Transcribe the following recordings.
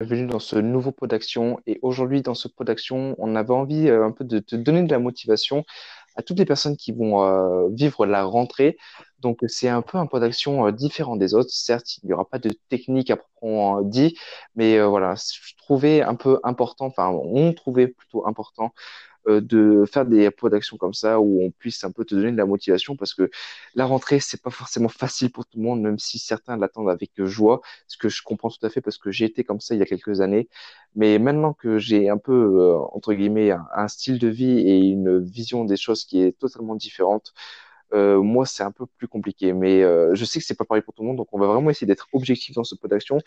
bienvenue dans ce nouveau pot d'action. Et aujourd'hui, dans ce pot d'action, on avait envie euh, un peu de te donner de la motivation à toutes les personnes qui vont euh, vivre la rentrée. Donc, c'est un peu un pot d'action euh, différent des autres. Certes, il n'y aura pas de technique à proprement dit, mais voilà, je trouvais un peu important, enfin, on trouvait plutôt important euh, de faire des pots d'action comme ça où on puisse un peu te donner de la motivation parce que la rentrée c'est pas forcément facile pour tout le monde même si certains l'attendent avec joie ce que je comprends tout à fait parce que j'ai été comme ça il y a quelques années mais maintenant que j'ai un peu euh, entre guillemets un, style de vie et une vision des choses qui est totalement différente euh, moi, c'est un peu plus compliqué, mais je sais que c'est pas pareil pour tout le monde, donc on va vraiment essayer d'être objectif dans ce pot d'action.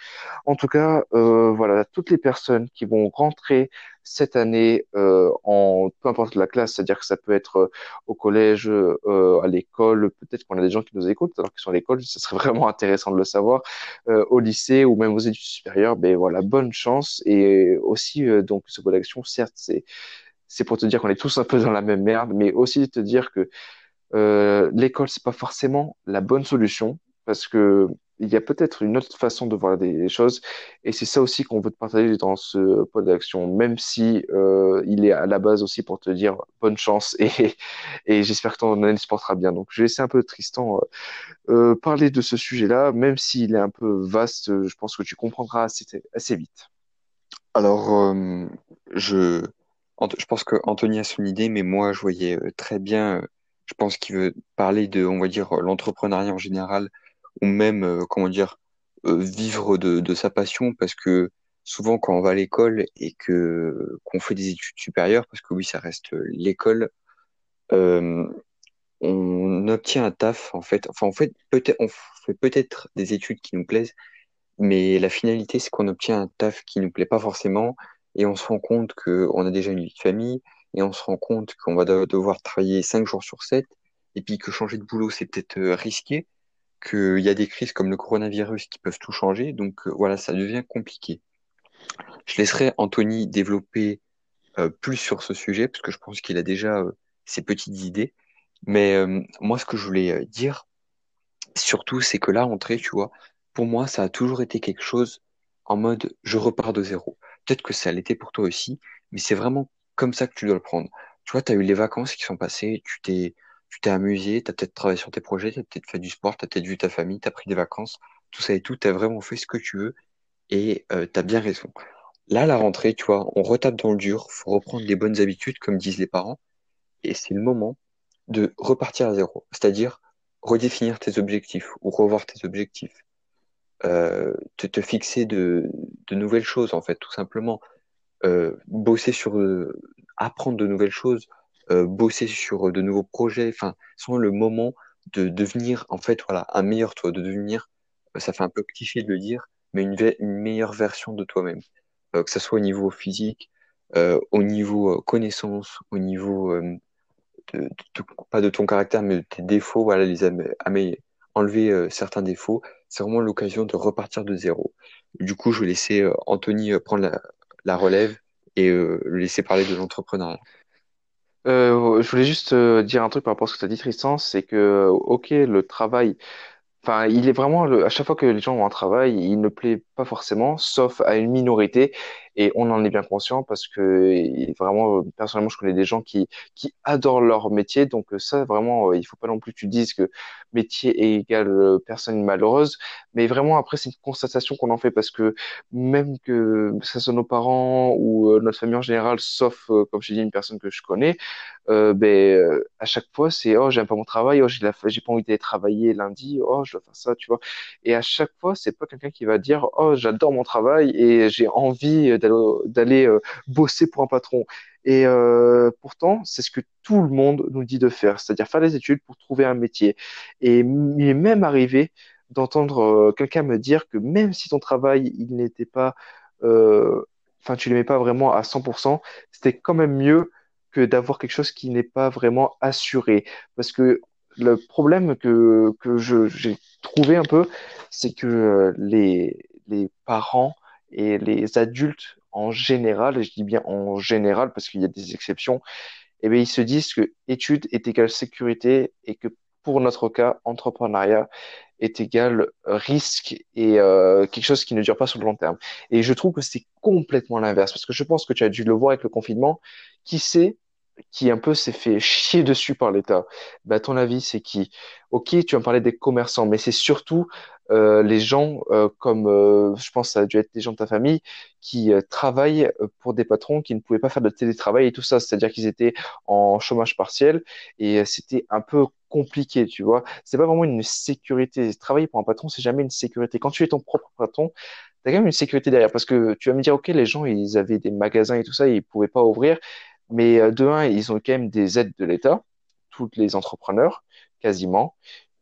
En tout cas, voilà, toutes les personnes qui vont rentrer cette année euh, en peu importe la classe, c'est-à-dire que ça peut être euh, au collège, à l'école, peut-être qu'on a des gens qui nous écoutent alors qu'ils sont à l'école, ce serait vraiment intéressant de le savoir, au lycée ou même aux études supérieures, ben voilà, bonne chance. Et aussi donc ce pot d'action, certes, c'est c'est pour te dire qu'on est tous un peu dans la même merde, mais aussi te dire que euh, l'école, c'est pas forcément la bonne solution parce que il y a peut-être une autre façon de voir des choses et c'est ça aussi qu'on veut te partager dans ce pod d'action, même si euh, il est à la base aussi pour te dire bonne chance et, j'espère que ton année se portera bien. Donc je vais laisser un peu Tristan euh, euh, parler de ce sujet-là, même s'il est un peu vaste, je pense que tu comprendras assez, vite. Alors, je, je pense que Anthony a son idée, mais moi je voyais très bien je pense qu'il veut parler de, on va dire, l'entrepreneuriat en général, ou même, euh, comment dire, euh, vivre de, de, sa passion, parce que souvent quand on va à l'école et que qu'on fait des études supérieures, parce que oui, ça reste l'école, euh, on obtient un taf en fait. Enfin, en fait, peut-être, on fait peut-être des études qui nous plaisent, mais la finalité, c'est qu'on obtient un taf qui nous plaît pas forcément, et on se rend compte qu'on a déjà une vie de famille et on se rend compte qu'on va devoir travailler 5 jours sur 7, et puis que changer de boulot, c'est peut-être euh, risqué, qu'il y a des crises comme le coronavirus qui peuvent tout changer, donc euh, voilà, ça devient compliqué. Je laisserai Anthony développer euh, plus sur ce sujet, parce que je pense qu'il a déjà ses petites idées, mais moi, ce que je voulais dire, surtout, c'est que là, entrée, tu vois, pour moi, ça a toujours été quelque chose en mode je repars de zéro. Peut-être que ça l'était pour toi aussi, mais c'est vraiment comme ça que tu dois le prendre. Tu vois, tu as eu les vacances qui sont passées, tu t'es tu t'es amusé, tu as peut-être travaillé sur tes projets, tu as peut-être fait du sport, tu as peut-être vu ta famille, tu as pris des vacances, tout ça et tout, tu as vraiment fait ce que tu veux et euh, tu as bien raison. Là, la rentrée, tu vois, on retape dans le dur, faut reprendre des bonnes habitudes, comme disent les parents, et c'est le moment de repartir à zéro, c'est-à-dire redéfinir tes objectifs ou revoir tes objectifs, euh, te, fixer de, de nouvelles choses, en fait, tout simplement. Euh, bosser sur, euh, apprendre de nouvelles choses, euh, bosser sur de nouveaux projets. Enfin, c'est le moment de devenir, en fait, voilà, un meilleur toi, de devenir, ça fait un peu cliché de le dire, mais une, meilleure version de toi-même. que ce soit au niveau physique, au niveau connaissance, au niveau pas de ton caractère, mais de tes défauts, voilà, les enlever certains défauts. C'est vraiment l'occasion de repartir de zéro. Du coup, je vais laisser Anthony prendre la, la relève et euh, laisser parler de l'entrepreneuriat. Euh, je voulais juste euh, dire un truc par rapport à ce que tu as dit, Tristan, c'est que, ok, le travail, enfin, il est vraiment, à chaque fois que les gens ont un travail, il ne plaît pas forcément, sauf à une minorité. Et on en est bien conscient parce que vraiment, personnellement, je connais des gens qui, qui adorent leur métier. Donc ça, vraiment, il faut pas non plus que tu dises que métier est égal euh, personne malheureuse. Mais vraiment, après, c'est une constatation qu'on en fait parce que même que ce soit nos parents ou euh, notre famille en général, sauf, euh, comme je dis, une personne que je connais, euh, ben, à chaque fois, c'est, oh, j'aime pas mon travail, oh, j'ai j'ai pas envie d'aller travailler lundi, oh, je dois faire ça, tu vois. Et à chaque fois, c'est pas quelqu'un qui va dire, oh, j'adore mon travail et j'ai envie d'aller euh, bosser pour un patron. Et euh, pourtant, c'est ce que tout le monde nous dit de faire, c'est-à-dire faire des études pour trouver un métier. Et il est même arrivé d'entendre euh, quelqu'un me dire que même si ton travail, il n'était pas, enfin, tu l'aimais pas vraiment à 100%, c'était quand même mieux que d'avoir quelque chose qui n'est pas vraiment assuré. Parce que le problème que, que j'ai trouvé un peu, c'est que les, les parents et les adultes en général, et je dis bien en général parce qu'il y a des exceptions, eh bien, ils se disent que études est égal sécurité et que pour notre cas, entrepreneuriat est égal risque et euh, quelque chose qui ne dure pas sur le long terme. Et je trouve que c'est complètement l'inverse, parce que je pense que tu as dû le voir avec le confinement. Qui sait qui un peu s'est fait chier dessus par l'État, bah, ton avis, c'est qui? Ok, tu vas me parler des commerçants, mais c'est surtout euh, les gens euh, comme, euh, je pense, ça a dû être des gens de ta famille qui euh, travaillent euh, pour des patrons qui ne pouvaient pas faire de télétravail et tout ça, c'est-à-dire qu'ils étaient en chômage partiel et c'était un peu compliqué, tu vois. C'est pas vraiment une sécurité. Travailler pour un patron, c'est jamais une sécurité. Quand tu es ton propre patron, T'as quand même une sécurité derrière parce que tu vas me dire, OK, les gens, ils avaient des magasins et tout ça, ils pouvaient pas ouvrir. Mais euh, de un, ils ont quand même des aides de l'État, tous les entrepreneurs, quasiment.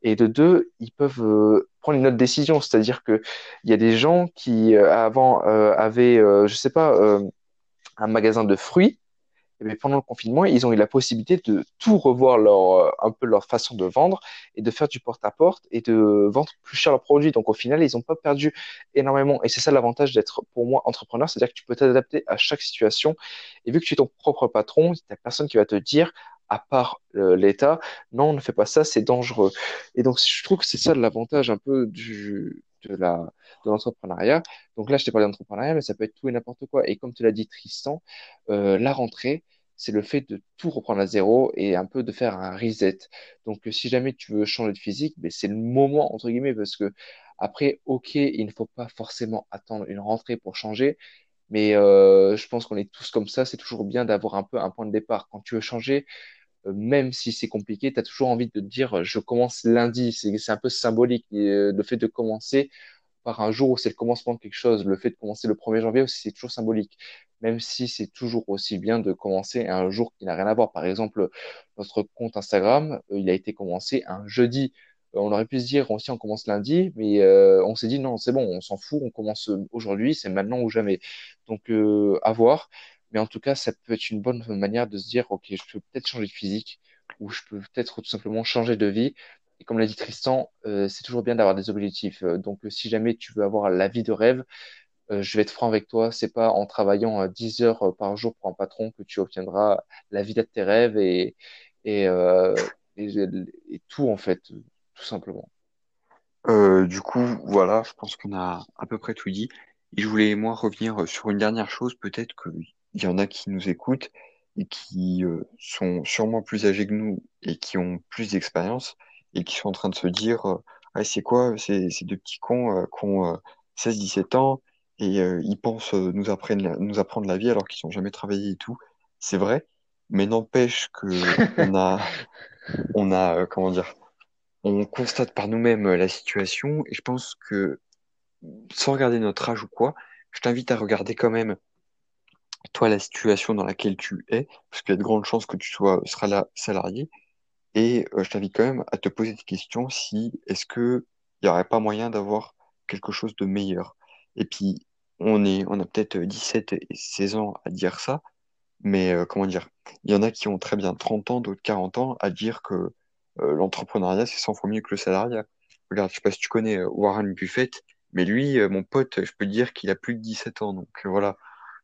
Et de deux, ils peuvent euh, prendre une autre décision, c'est-à-dire que il y a des gens qui euh, avant avaient, je sais pas, un magasin de fruits et bien, pendant le confinement, ils ont eu la possibilité de tout revoir leur, euh, un peu leur façon de vendre et de faire du porte-à-porte et de vendre plus cher leurs produits. Donc, au final, ils n'ont pas perdu énormément. Et c'est ça l'avantage d'être, pour moi, entrepreneur. C'est-à-dire que tu peux t'adapter à chaque situation. Et vu que tu es ton propre patron, n'y a personne qui va te dire, à part euh, l'État, non, ne fais pas ça, c'est dangereux. Et donc, je trouve que c'est ça l'avantage un peu du, de l'entrepreneuriat. Donc là, je t'ai parlé d'entrepreneuriat, mais ça peut être tout et n'importe quoi. Et comme tu l'as dit, Tristan, euh, la rentrée, c'est le fait de tout reprendre à zéro et un peu de faire un reset. Donc, si jamais tu veux changer de physique, ben, c'est le moment, entre guillemets, parce que après, ok, il ne faut pas forcément attendre une rentrée pour changer, mais euh, je pense qu'on est tous comme ça. C'est toujours bien d'avoir un peu un point de départ. Quand tu veux changer, euh, même si c'est compliqué, tu as toujours envie de dire, je commence lundi. C'est un peu symbolique, euh, le fait de commencer par un jour où c'est le commencement de quelque chose. Le fait de commencer le 1er janvier aussi, c'est toujours symbolique. Même si c'est toujours aussi bien de commencer un jour qui n'a rien à voir. Par exemple, notre compte Instagram, euh, il a été commencé un jeudi. Euh, on aurait pu se dire aussi on commence lundi, mais euh, on s'est dit non, c'est bon, on s'en fout, on commence aujourd'hui, c'est maintenant ou jamais. Donc euh, à voir. Mais en tout cas, ça peut être une bonne manière de se dire, ok, je peux peut-être changer de physique, ou je peux peut-être tout simplement changer de vie, et comme l'a dit Tristan, euh, c'est toujours bien d'avoir des objectifs. Euh, donc, euh, si jamais tu veux avoir la vie de rêve, je vais être franc avec toi, c'est pas en travaillant 10 heures par jour pour un patron que tu obtiendras la vie de tes rêves et, et, et, tout, en fait, tout simplement. du coup, voilà, je pense qu'on a à peu près tout dit. Et je voulais, moi, revenir sur une dernière chose. Peut-être qu'il y en a qui nous écoutent et qui sont sûrement plus âgés que nous et qui ont plus d'expérience et qui sont en train de se dire euh, ah, c'est quoi ces, ces deux petits cons euh, qui ont 16-17 euh, ans et ils pensent nous apprendre, nous apprendre la vie alors qu'ils n'ont jamais travaillé et tout. C'est vrai, mais n'empêche que on a, on a comment dire, on constate par nous-mêmes la situation et je pense que sans regarder notre âge ou quoi, je t'invite à regarder quand même toi la situation dans laquelle tu es, parce qu'il y a de grandes chances que tu sois seras là salarié et euh, je t'invite quand même à te poser des questions si est-ce que il n'y aurait pas moyen d'avoir quelque chose de meilleur. Et puis, on est, on a peut-être 17 et 16 ans à dire ça, mais euh, comment dire, il y en a qui ont très bien 30 ans, d'autres 40 ans à dire que euh, l'entrepreneuriat, c'est 100 fois mieux que le salariat. Regarde, je sais pas si tu connais Warren Buffett, mais lui, mon pote, je peux dire qu'il a plus de 17 ans. Donc voilà,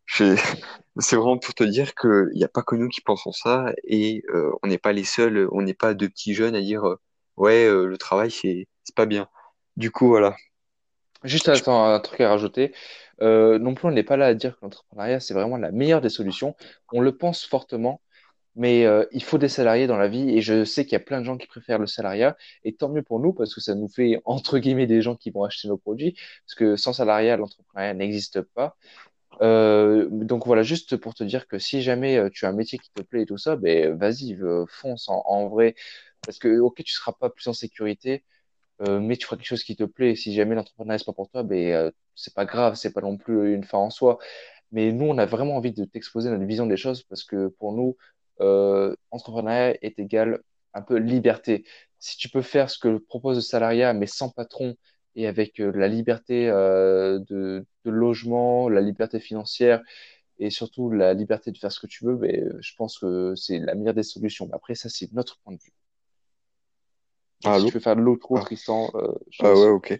C'est vraiment pour te dire qu'il n'y a pas que nous qui pensons ça et euh, on n'est pas les seuls, on n'est pas deux petits jeunes à dire euh, ouais, euh, le travail, c'est pas bien. Du coup, voilà. Juste attends, un truc à rajouter. non plus, on n'est pas là à dire que l'entrepreneuriat, c'est vraiment la meilleure des solutions. On le pense fortement, mais il faut des salariés dans la vie et je sais qu'il y a plein de gens qui préfèrent le salariat et tant mieux pour nous parce que ça nous fait, entre guillemets, des gens qui vont acheter nos produits parce que sans salariat, l'entrepreneuriat n'existe pas. Euh, donc voilà, juste pour te dire que si jamais euh, tu as un métier qui te plaît et tout ça, ben vas-y, euh, fonce en, vrai. Parce que ok, tu seras pas plus en sécurité, euh, mais tu feras quelque chose qui te plaît. Si jamais l'entrepreneuriat c'est pas pour toi, ben euh, c'est pas grave, c'est pas non plus une fin en soi. Mais nous, on a vraiment envie de t'exposer notre vision des choses parce que pour nous, euh, entrepreneuriat est égal un peu liberté. Si tu peux faire ce que propose le salariat, mais sans patron et avec euh, la liberté euh, de, de, logement, la liberté financière et surtout la liberté de faire ce que tu veux, mais euh, je pense que c'est la meilleure des solutions. Mais après, ça, c'est notre point de vue. Ah, si tu veux faire l'autre, ah. Tristan. Euh, ah ouais, ok.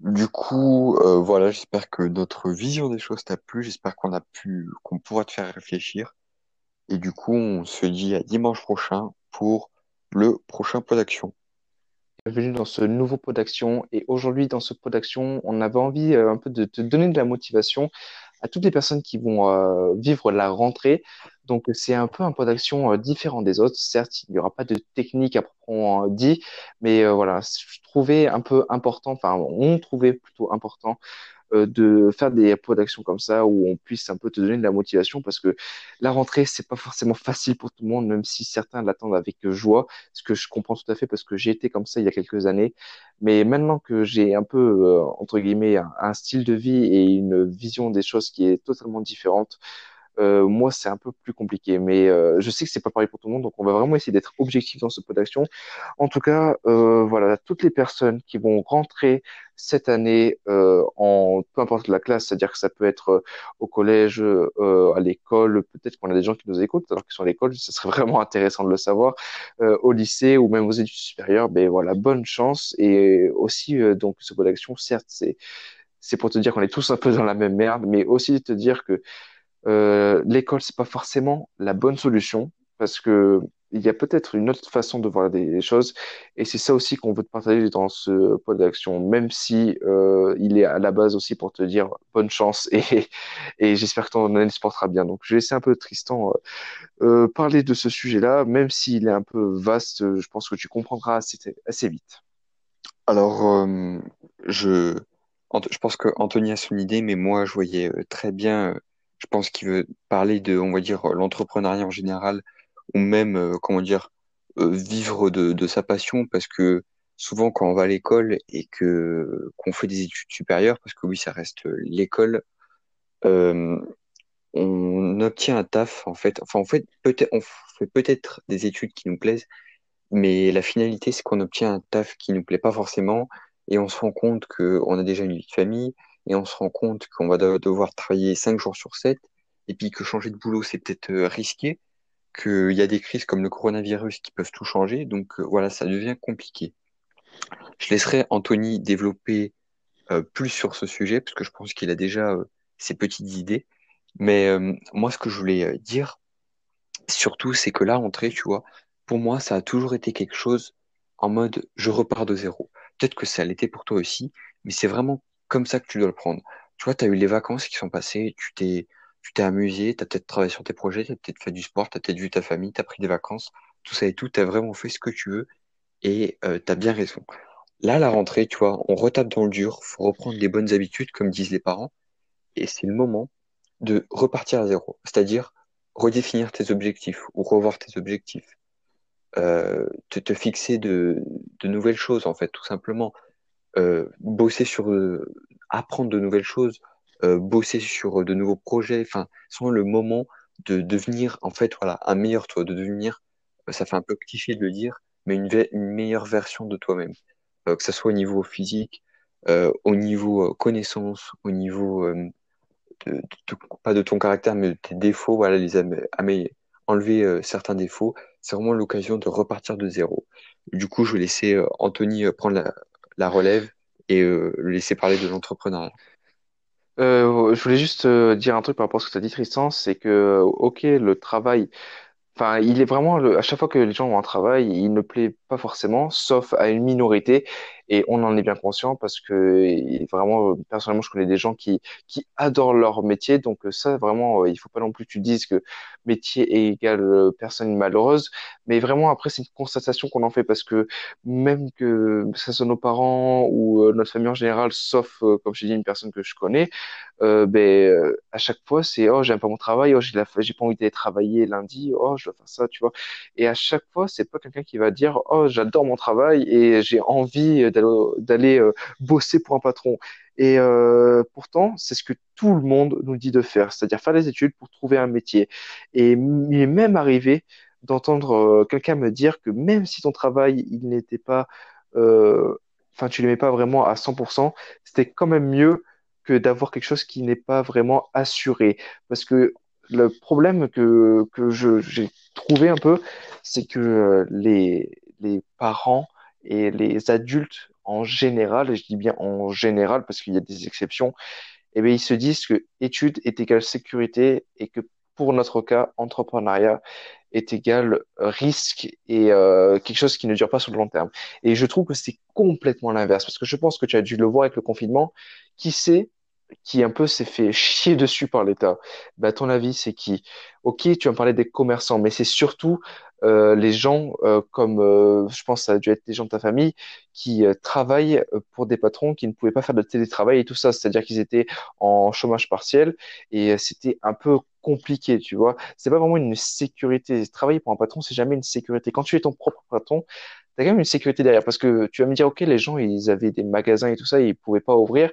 Du coup, euh, voilà, j'espère que notre vision des choses t'a plu. J'espère qu'on a pu, qu'on pourra te faire réfléchir. Et du coup, on se dit à dimanche prochain pour le prochain point d'action. Bienvenue dans ce nouveau pot d'action. Et aujourd'hui, dans ce pot d'action, on avait envie euh, un peu de te donner de la motivation à toutes les personnes qui vont euh, vivre la rentrée. Donc, c'est un peu un pot d'action euh, différent des autres. Certes, il n'y aura pas de technique à proprement dit, mais voilà, je trouvais un peu important, enfin, on trouvait plutôt important euh, de faire des pots d'action comme ça où on puisse un peu te donner de la motivation parce que la rentrée c'est pas forcément facile pour tout le monde même si certains l'attendent avec joie ce que je comprends tout à fait parce que j'ai été comme ça il y a quelques années. Mais maintenant que j'ai un peu euh, entre guillemets un, style de vie et une vision des choses qui est totalement différente euh, moi, c'est un peu plus compliqué. Mais euh, je sais que c'est pas pareil pour tout le monde, donc on va vraiment essayer d'être objectif dans ce pot d'action. En tout cas, euh, voilà, toutes les personnes qui vont rentrer cette année en peu importe la classe, c'est-à-dire que ça peut être au collège, à l'école, peut-être qu'on a des gens qui nous écoutent alors qu'ils sont à l'école, ce serait vraiment intéressant de le savoir, au lycée ou même aux études supérieures. Ben voilà, bonne chance et aussi donc ce pot d'action, certes, c'est c'est pour te dire qu'on est tous un peu dans la même merde, mais aussi te dire que euh, l'école, c'est pas forcément la bonne solution parce que il y a peut-être une autre façon de voir des choses et c'est ça aussi qu'on veut te partager dans ce pod d'action, même si euh, il est à la base aussi pour te dire bonne chance et, j'espère que ton année se portera bien. Donc je vais laisser un peu Tristan euh, parler de ce sujet-là, même s'il est un peu vaste, je pense que tu comprendras assez, assez vite. Alors, je, je pense que Anthony a son idée, mais moi je voyais très bien je pense qu'il veut parler de, on va dire, l'entrepreneuriat en général, ou même, euh, comment dire, euh, vivre de, de, sa passion, parce que souvent quand on va à l'école et que qu'on fait des études supérieures, parce que oui, ça reste l'école, euh, on obtient un taf en fait. Enfin, en fait, peut-être, on fait peut-être des études qui nous plaisent, mais la finalité, c'est qu'on obtient un taf qui nous plaît pas forcément, et on se rend compte qu'on a déjà une vie de famille et on se rend compte qu'on va devoir travailler 5 jours sur 7, et puis que changer de boulot, c'est peut-être euh, risqué, qu'il y a des crises comme le coronavirus qui peuvent tout changer, donc euh, voilà, ça devient compliqué. Je laisserai Anthony développer euh, plus sur ce sujet, parce que je pense qu'il a déjà ses petites idées. Mais moi, ce que je voulais dire, surtout, c'est que là, entrer, tu vois, pour moi, ça a toujours été quelque chose en mode je repars de zéro. Peut-être que ça l'était pour toi aussi, mais c'est vraiment comme ça que tu dois le prendre. Tu vois, tu as eu les vacances qui sont passées, tu t'es tu t'es amusé, tu as peut-être travaillé sur tes projets, tu as peut-être fait du sport, tu as peut-être vu ta famille, tu as pris des vacances, tout ça et tout, tu as vraiment fait ce que tu veux et euh, tu as bien raison. Là, la rentrée, tu vois, on retape dans le dur, faut reprendre les bonnes habitudes, comme disent les parents, et c'est le moment de repartir à zéro, c'est-à-dire redéfinir tes objectifs ou revoir tes objectifs, euh, te, fixer de, de nouvelles choses, en fait, tout simplement. Euh, bosser sur, euh, apprendre de nouvelles choses, euh, bosser sur de nouveaux projets. Enfin, c'est le moment de devenir, en fait, voilà, un meilleur toi, de devenir, ça fait un peu cliché de le dire, mais une, meilleure version de toi-même. que ce soit au niveau physique, au niveau connaissance, au niveau de, pas de ton caractère, mais de tes défauts, voilà, les enlever certains défauts. C'est vraiment l'occasion de repartir de zéro. Du coup, je vais laisser Anthony prendre la, la relève et euh, le laisser parler de l'entrepreneuriat. Euh, je voulais juste euh, dire un truc par rapport à ce que tu as dit, Tristan, c'est que, ok, le travail, enfin, il est vraiment, à chaque fois que les gens ont un travail, il ne plaît pas forcément, sauf à une minorité. Et on en est bien conscient parce que vraiment, personnellement, je connais des gens qui, qui adorent leur métier. Donc ça, vraiment, il faut pas non plus que tu dises que métier est égal euh, personne malheureuse. Mais vraiment, après, c'est une constatation qu'on en fait parce que même que ce soit nos parents ou euh, notre famille en général, sauf, euh, comme je dis, une personne que je connais, euh, ben, à chaque fois, c'est, oh, j'aime pas mon travail, oh, j'ai j'ai pas envie d'aller travailler lundi, oh, je dois faire ça, tu vois. Et à chaque fois, c'est pas quelqu'un qui va dire, oh, j'adore mon travail et j'ai envie d'aller euh, bosser pour un patron. Et euh, pourtant, c'est ce que tout le monde nous dit de faire, c'est-à-dire faire des études pour trouver un métier. Et il est même arrivé d'entendre euh, quelqu'un me dire que même si ton travail, il n'était pas, enfin, tu l'aimais pas vraiment à 100%, c'était quand même mieux que d'avoir quelque chose qui n'est pas vraiment assuré. Parce que le problème que, que j'ai trouvé un peu, c'est que les, les parents et les adultes en général, et je dis bien en général parce qu'il y a des exceptions, eh bien, ils se disent que études est égal sécurité et que pour notre cas, entrepreneuriat est égal risque et euh, quelque chose qui ne dure pas sur le long terme. Et je trouve que c'est complètement l'inverse, parce que je pense que tu as dû le voir avec le confinement. Qui sait qui un peu s'est fait chier dessus par l'État. Bah, ton avis, c'est qui? Ok, tu as parlé des commerçants, mais c'est surtout euh, les gens euh, comme, euh, je pense, ça a dû être des gens de ta famille qui travaillent pour des patrons qui ne pouvaient pas faire de télétravail et tout ça. C'est-à-dire qu'ils étaient en chômage partiel et c'était un peu compliqué, tu vois. C'est pas vraiment une sécurité. Travailler pour un patron, c'est jamais une sécurité. Quand tu es ton propre patron, T'as quand même une sécurité derrière parce que tu vas me dire, OK, les gens, ils avaient des magasins et tout ça, ils pouvaient pas ouvrir.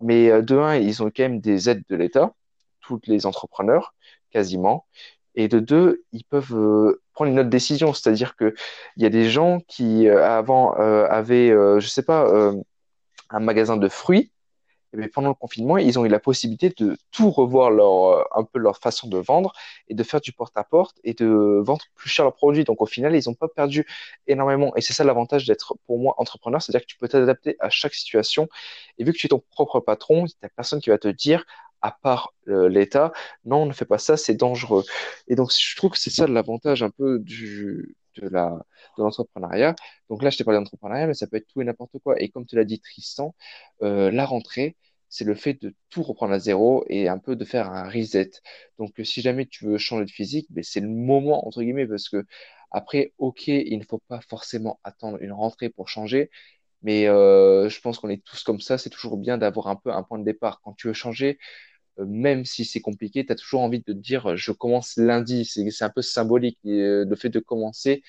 Mais euh, de un, ils ont quand même des aides de l'État, tous les entrepreneurs, quasiment. Et de deux, ils peuvent euh, prendre une autre décision, c'est-à-dire que il y a des gens qui euh, avant avaient, je sais pas, un magasin de fruits et bien, pendant le confinement, ils ont eu la possibilité de tout revoir leur, euh, un peu leur façon de vendre et de faire du porte-à-porte et de vendre plus cher leurs produits. Donc, au final, ils n'ont pas perdu énormément. Et c'est ça l'avantage d'être, pour moi, entrepreneur, c'est-à-dire que tu peux t'adapter à chaque situation. Et vu que tu es ton propre patron, n'y a personne qui va te dire, à part euh, l'État, non, ne fais pas ça, c'est dangereux. Et donc, je trouve que c'est ça l'avantage un peu du, de l'entrepreneuriat. Donc là, je t'ai parlé d'entrepreneuriat, mais ça peut être tout et n'importe quoi. Et comme tu l'as dit, Tristan, euh, la rentrée, c'est le fait de tout reprendre à zéro et un peu de faire un reset. Donc, euh, si jamais tu veux changer de physique, ben, c'est le moment, entre guillemets, parce que après, ok, il ne faut pas forcément attendre une rentrée pour changer, mais euh, je pense qu'on est tous comme ça. C'est toujours bien d'avoir un peu un point de départ. Quand tu veux changer, même si c'est compliqué, tu as toujours envie de dire, je commence lundi. C'est un peu symbolique, le fait de commencer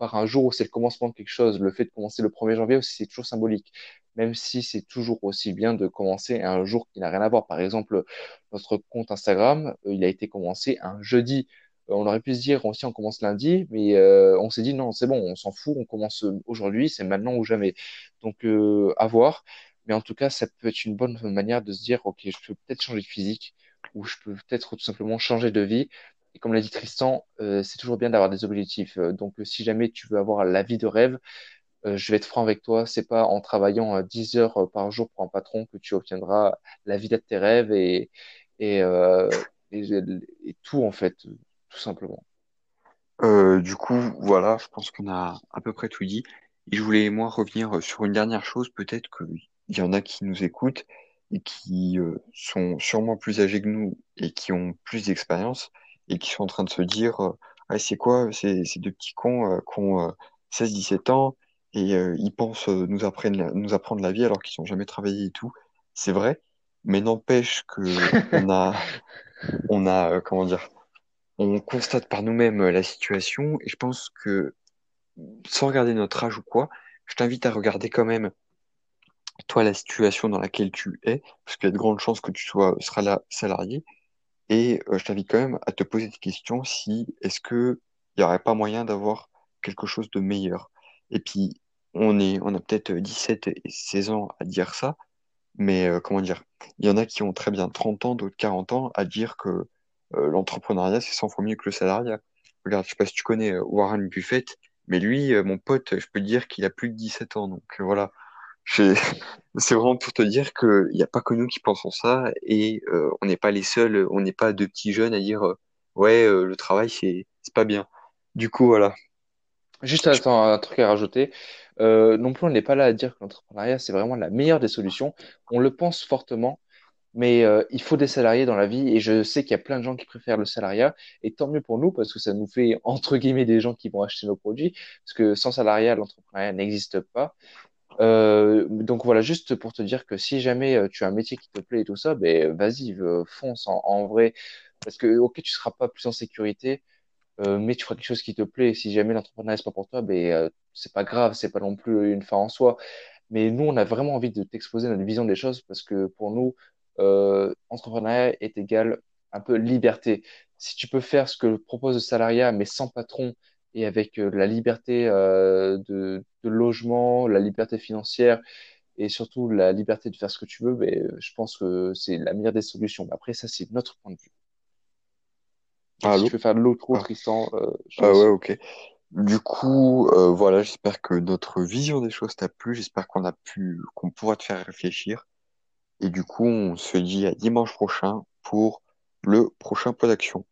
par un jour où c'est le commencement de quelque chose. Le fait de commencer le 1er janvier aussi, c'est toujours symbolique. Même si c'est toujours aussi bien de commencer un jour qui n'a rien à voir. Par exemple, notre compte Instagram, euh, il a été commencé un jeudi. Euh, on aurait pu se dire aussi on commence lundi, mais euh, on s'est dit non, c'est bon, on s'en fout, on commence aujourd'hui, c'est maintenant ou jamais. Donc à voir. Mais en tout cas, ça peut être une bonne manière de se dire, ok, je peux peut-être changer de physique, ou je peux peut-être tout simplement changer de vie. Et comme l'a dit Tristan, euh, c'est toujours bien d'avoir des objectifs. Euh, donc, euh, si jamais tu veux avoir la vie de rêve, je vais être franc avec toi, c'est pas en travaillant 10 heures par jour pour un patron que tu obtiendras la vie de tes rêves et, et, et, tout, en fait, tout simplement. du coup, voilà, je pense qu'on a à peu près tout dit. Et je voulais, moi, revenir sur une dernière chose. Peut-être qu'il y en a qui nous écoutent et qui sont sûrement plus âgés que nous et qui ont plus d'expérience et qui sont en train de se dire euh, ah, c'est quoi ces, ces deux petits cons euh, qui ont 16-17 euh, ans et ils pensent nous, apprendre, nous apprendre la vie alors qu'ils n'ont jamais travaillé et tout? C'est vrai, mais n'empêche que on a, on a comment dire, on constate par nous-mêmes la situation et je pense que sans regarder notre âge ou quoi, je t'invite à regarder quand même toi la situation dans laquelle tu es, parce qu'il y a de grandes chances que tu sois seras là salarié, et euh, je t'invite quand même à te poser des questions si est-ce que il n'y aurait pas moyen d'avoir quelque chose de meilleur. Et puis, on est, on a peut-être 17 et 16 ans à dire ça, mais euh, comment dire, il y en a qui ont très bien 30 ans, d'autres 40 ans à dire que euh, l'entrepreneuriat, c'est 100 fois mieux que le salariat. Regarde, je sais pas si tu connais Warren Buffett, mais lui, mon pote, je peux te dire qu'il a plus de 17 ans. Donc voilà, C'est vraiment pour te dire qu'il n'y a pas que nous qui pensons ça et euh, on n'est pas les seuls, on n'est pas deux petits jeunes à dire euh, ouais, euh, le travail, c'est pas bien. Du coup, voilà. Juste attends, un truc à rajouter. non plus, on n'est pas là à dire que l'entrepreneuriat, c'est vraiment la meilleure des solutions. On le pense fortement, mais il faut des salariés dans la vie et je sais qu'il y a plein de gens qui préfèrent le salariat et tant mieux pour nous parce que ça nous fait entre guillemets des gens qui vont acheter nos produits parce que sans salariat, l'entrepreneuriat n'existe pas euh, donc voilà, juste pour te dire que si jamais euh, tu as un métier qui te plaît et tout ça, ben vas-y, euh, fonce en, vrai. Parce que ok, tu seras pas plus en sécurité, mais tu feras quelque chose qui te plaît. Si jamais l'entrepreneuriat n'est pas pour toi, ben c'est pas grave, c'est pas non plus une fin en soi. Mais nous, on a vraiment envie de t'exposer notre vision des choses parce que pour nous, entrepreneuriat est égal un peu liberté. Si tu peux faire ce que propose le salariat, mais sans patron et avec euh, la liberté euh, de, de, logement, la liberté financière et surtout la liberté de faire ce que tu veux, mais euh, je pense que c'est la meilleure des solutions. Mais après, ça, c'est notre point de vue. Ah, si tu veux faire de l'autre, ah. Tristan. Euh, ah ouais, ok. Du coup, euh, voilà, j'espère que notre vision des choses t'a plu. J'espère qu'on a pu, qu'on pourra te faire réfléchir. Et du coup, on se dit à dimanche prochain pour le prochain point d'action.